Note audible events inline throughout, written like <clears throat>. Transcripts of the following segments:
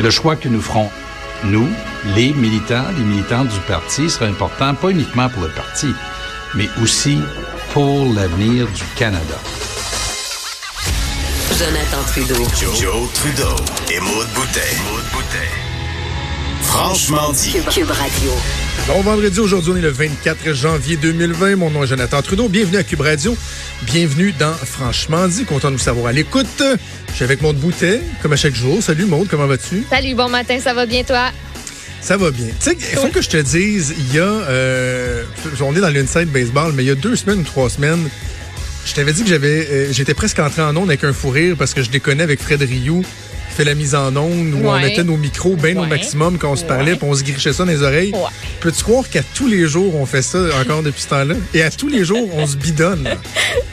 Le choix que nous ferons, nous, les militants, les militants du parti, sera important pas uniquement pour le parti, mais aussi pour l'avenir du Canada. Jonathan Trudeau. Joe, Joe Trudeau et Maude Boutet. Maude Boutet. Franchement dit. Cube, Cube Radio. Bon vendredi, aujourd'hui on est le 24 janvier 2020. Mon nom est Jonathan Trudeau. Bienvenue à Cube Radio. Bienvenue dans Franchement dit. Content de vous savoir à l'écoute. Je suis avec Maude Boutet, comme à chaque jour. Salut Maude, comment vas-tu? Salut, bon matin, ça va bien toi? Ça va bien. Tu sais, il faut que je te dise, il y a, euh, on est dans l'inside baseball, mais il y a deux semaines ou trois semaines, je t'avais dit que j'avais, euh, j'étais presque entré en onde avec un fou rire parce que je déconnais avec Fred Rioux fait la mise en onde où on mettait nos micros bien au maximum quand on se parlait puis on se grichait ça dans les oreilles. Ouais. Peux-tu croire qu'à tous les jours on fait ça encore depuis ce temps-là? Et à tous les jours on se bidonne.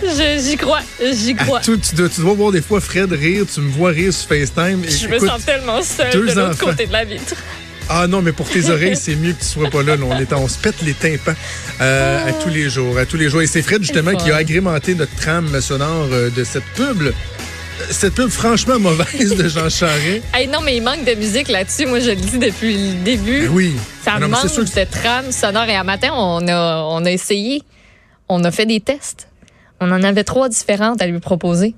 <laughs> J'y crois, j'y À crois. tout- tu, dois, tu dois voir des fois Fred rire, tu me vois rire sur FaceTime. Et Je me sens tellement seule de l'autre côté de la vitre. Ah non, mais pour tes oreilles, c'est mieux que tu sois pas là. là. On, est, on se pète les tympans euh, à tous les jours. À tous les jours. Et c'est Fred, justement, qui a agrémenté notre trame sonore euh, de cette pub. Cette pub franchement mauvaise de Jean Charest. <laughs> Hey, non, mais il manque de musique là-dessus. Moi, je le dis depuis le début. Ben oui. Ça Non, manque sûr que de trame sonore. Et à matin, on a, on a essayé. On a fait des tests. On en avait trois différentes à lui proposer.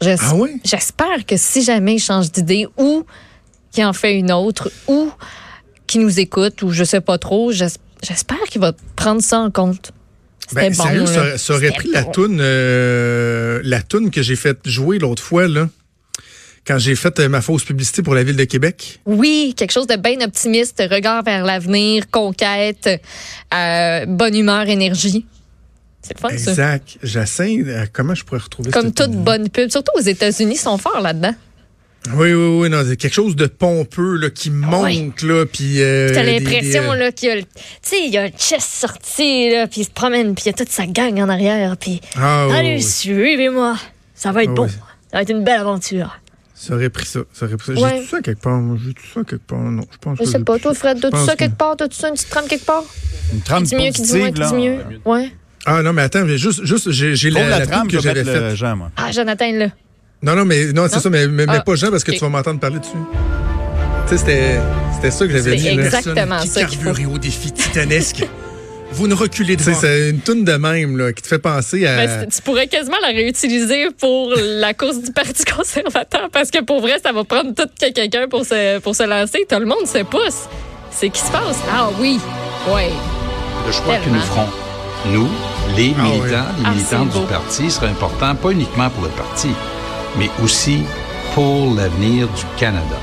J'es- Ah oui? J'espère que si jamais il change d'idée ou qu'il en fait une autre ou qu'il nous écoute ou je sais pas trop, j'es- j'espère qu'il va prendre ça en compte. Ben, bon. sérieux, ça, là. ça aurait pris la toune, euh, la toune que j'ai fait jouer l'autre fois, là, quand j'ai fait euh, ma fausse publicité pour la ville de Québec. Oui, quelque chose de bien optimiste, regard vers l'avenir, conquête, euh, bonne humeur, énergie. C'est le fun, ça. Exact. Euh, comment je pourrais retrouver Comme toute bonne pub. Surtout aux États-Unis, ils sont forts là-dedans. Oui, oui, oui. Non, c'est quelque chose de pompeux là, qui monte. Là, puis, euh, T'as l'impression des, euh, là qu'il y a, le- tu sais, il y a le chest sorti là, puis il se promène, puis il y a toute sa gang en arrière, puis Ah, oui, allez, oui. suivez-moi, ça va être Ah, bon, oui. ça va être une belle aventure. Ça aurait pris ça. ça, aurait pris ça. Ouais. J'ai tout ça quelque part. Moi, j'ai tout ça quelque part. Non, je pense Je que sais pas, toi, Fred, t'as-tu pense ça que- quelque part, t'as-tu ça, une petite trame quelque part? Une trame Dis mieux, qui dit moins, qui dit mieux. Ouais. Ah non, mais attends, mais juste, juste j'ai la, la, la trame que j'avais faite. le Jean, moi. Ah, Jonathan, là. Non, non, mais non, c'est ça, mais, mais, mais Ah, pas Jean parce que tu vas m'entendre parler dessus. Tu sais, c'était c'était ça que j'avais dit. exactement ça qui carbure au défi titanesque. <laughs> Vous ne reculez de C'est une toune de même là, qui te fait penser à. Ben, tu pourrais quasiment la réutiliser pour la course du Parti <laughs> conservateur parce que pour vrai, ça va prendre tout que quelqu'un pour se, pour se lancer. Tout le monde se pousse. C'est qui se passe? Ah oui. Ouais. Le choix que nous ferons, nous, les Ah militants, oui. les Ah, beau. du parti, sera important pas uniquement pour le parti, mais aussi pour l'avenir du Canada.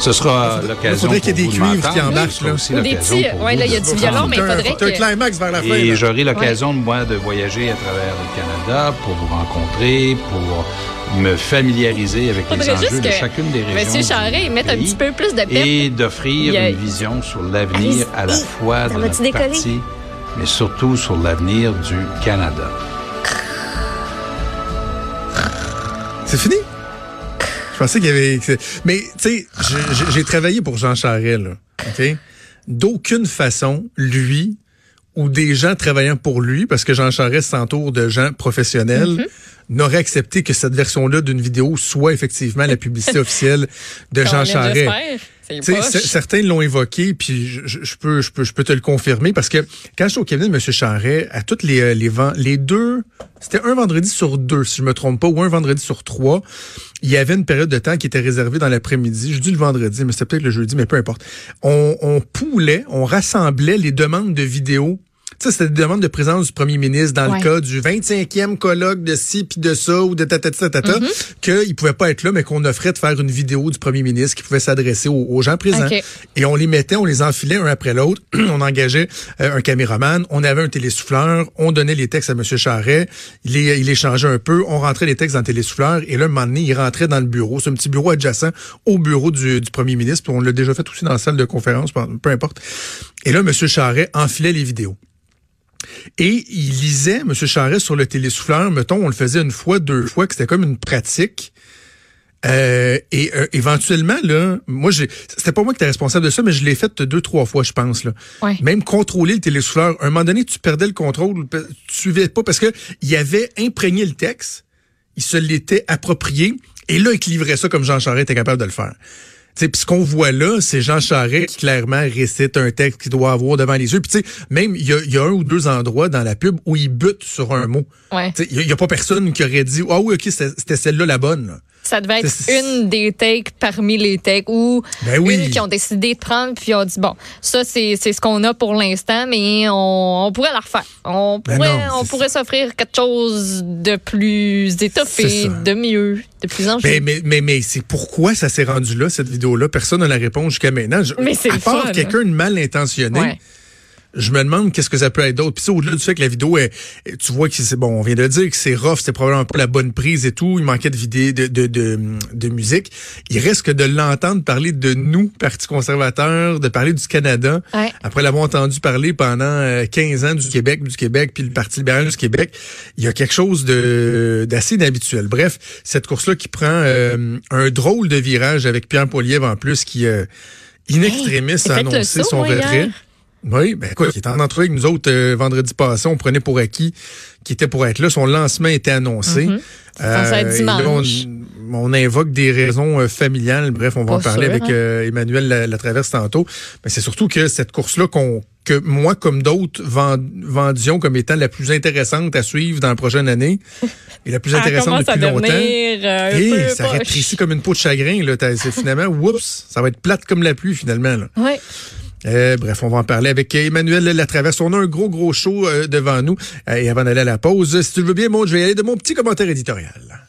Ce sera Il l'occasion faudrait qu'il y ait des vous de cuivres qui embarquent, là. aussi des petits- vous là, il y a de du violon, mais il faudrait Faut un que- climax vers la fin. Et j'aurai l'occasion, moi, de voyager à travers le Canada pour vous rencontrer, pour me familiariser avec les enjeux de que chacune des régions. Monsieur Charest mette un petit peu plus de pep. Et d'offrir Il une vision sur l'avenir à la fois ça de notre décoller? parti, mais surtout sur l'avenir du Canada. C'est fini? Je pensais qu'il y avait. Mais, tu sais, j'ai- travaillé pour Jean Charest, là. OK? D'aucune façon, lui ou des gens travaillant pour lui, parce que Jean Charest s'entoure de gens professionnels, Mm-hmm. n'aurait accepté que cette version-là d'une vidéo soit effectivement la publicité <laughs> officielle de Jean Charest. Certains l'ont évoqué, puis je, peux, je peux, je peux te le confirmer parce que quand je suis au cabinet de M. Charret, à toutes les, euh, les, les deux, c'était un vendredi sur deux, si je me trompe pas, ou un vendredi sur trois, il y avait une période de temps qui était réservée dans l'après-midi. Je dis le vendredi, mais c'était peut-être le jeudi, mais peu importe. On, on poulait, on rassemblait les demandes de vidéos sais, c'était des demandes de présence du premier ministre dans Ouais. le cas du 25e colloque de ci puis de ça ou de tatata tatata, Mm-hmm. qu'il pouvait pas être là, mais qu'on offrait de faire une vidéo du premier ministre qui pouvait s'adresser aux, aux gens présents. Et on les mettait, on les enfilait un après l'autre. <clears throat> on engageait euh, un caméraman, on avait un télésouffleur, on donnait les textes à M. Charret, il, les- il échangeait un peu, on rentrait les textes dans le télésouffleur, et là, un moment donné, il rentrait dans le bureau. C'est un petit bureau adjacent au bureau du, du premier ministre, puis on l'a déjà fait aussi dans la salle de conférence, peu peu importe. Et là, M. Charret enfilait les vidéos. Et il lisait, M. Charret, sur le télésouffleur, mettons, on le faisait une fois, deux fois, que c'était comme une pratique. Euh, et euh, éventuellement, là, moi, c'était pas moi qui étais responsable de ça, mais je l'ai fait deux, trois fois, je pense. Là. Ouais. Même contrôler le télésouffleur. À un moment donné, tu perdais le contrôle, tu suivais pas parce que il avait imprégné le texte, il se l'était approprié, et là, il livrait ça comme Jean Charest était capable de le faire. Puis ce qu'on voit là, c'est Jean Charest qui clairement récite un texte qu'il doit avoir devant les yeux. Puis tu sais, même il y a, y a un ou deux endroits dans la pub où il bute sur un mot. Ouais. Il n'y a, pas personne qui aurait dit Ah oui, ok, c'était c'était celle-là la bonne. là. Ça devait être une des takes parmi les takes ou Ben oui. une qui ont décidé de prendre puis ont dit bon ça c'est ce qu'on a pour l'instant mais on, on pourrait la refaire. On Ben pourrait non, on pourrait s'offrir quelque chose de plus étoffé, de mieux, de plus enjoué. Mais, mais, mais, mais c'est pourquoi ça s'est rendu là, cette vidéo-là? Personne n'a la réponse jusqu'à maintenant. Je- Mais c'est à part quelqu'un de mal intentionné, Ouais. Je me demande qu'est-ce que ça peut être d'autre. Puis au-delà du fait que la vidéo est, tu vois que c'est bon, on vient de dire que c'est rough, c'est probablement pas la bonne prise et tout, il manquait de vidéo, de, de, de, de musique. Il reste que de l'entendre parler de nous, Parti conservateur, de parler du Canada, Ouais. après l'avoir entendu parler pendant euh, 15 ans du Québec, du Québec, puis le Parti libéral du Québec, il y a quelque chose de d'assez inhabituel. Bref, cette course-là qui prend euh, un drôle de virage avec Pierre Poilievre en plus qui, euh, in extremis, a le annoncé saut, son retrait. hier. Oui, ben écoute, il était en entrevue avec nous autres euh, vendredi passé. On prenait pour acquis qui était pour être là. Son lancement était annoncé. Là, on, dimanche. on invoque des raisons euh, familiales. Bref, on va Pas en parler sûr, avec hein. Emmanuel la, la traverse tantôt. Mais c'est surtout que cette course-là qu'on que moi, comme d'autres, vend- vendions comme étant la plus intéressante à suivre dans la prochaine année <laughs> et la plus intéressante depuis longtemps. euh, Et peu ça rétrécit comme une peau de chagrin. Là. C'est finalement, oups, ça va être plate comme la pluie finalement. Là. Ouais. Euh, bref, on va en parler avec Emmanuel Latraverse. On a un gros, gros show euh, devant nous. Euh, et avant d'aller à la pause, si tu veux bien, moi, je vais y aller de mon petit commentaire éditorial.